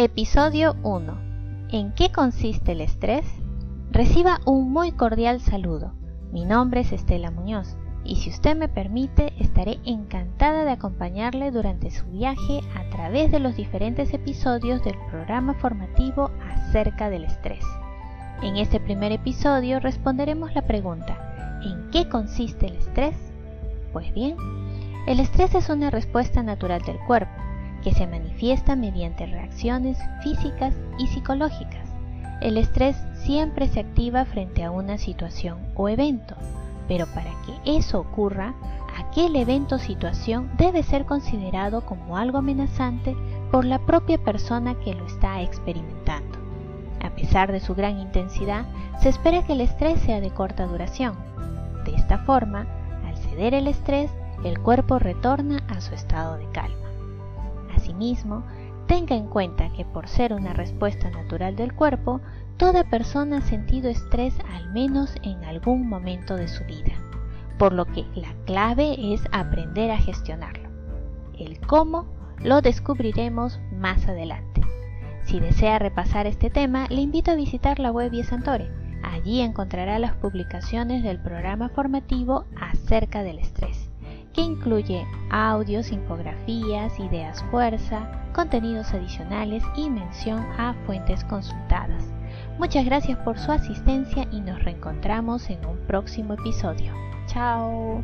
Episodio 1. ¿En qué consiste el estrés? Reciba un muy cordial saludo. Mi nombre es Estela Muñoz y si usted me permite estaré encantada de acompañarle durante su viaje a través de los diferentes episodios del programa formativo acerca del estrés. En este primer episodio responderemos la pregunta ¿En qué consiste el estrés? Pues bien, el estrés es una respuesta natural del cuerpo que se manifiesta mediante reacciones físicas y psicológicas. El estrés siempre se activa frente a una situación o evento, pero para que eso ocurra, aquel evento o situación debe ser considerado como algo amenazante por la propia persona que lo está experimentando. A pesar de su gran intensidad, se espera que el estrés sea de corta duración. De esta forma, al ceder el estrés, el cuerpo retorna a su estado de calma. Asimismo, tenga en cuenta que por ser una respuesta natural del cuerpo, toda persona ha sentido estrés al menos en algún momento de su vida, por lo que la clave es aprender a gestionarlo. El cómo lo descubriremos más adelante. Si desea repasar este tema, le invito a visitar la web Santore. Allí encontrará las publicaciones del programa formativo acerca del estrés que incluye audios, infografías, ideas fuerza, contenidos adicionales y mención a fuentes consultadas. Muchas gracias por su asistencia y nos reencontramos en un próximo episodio. Chao.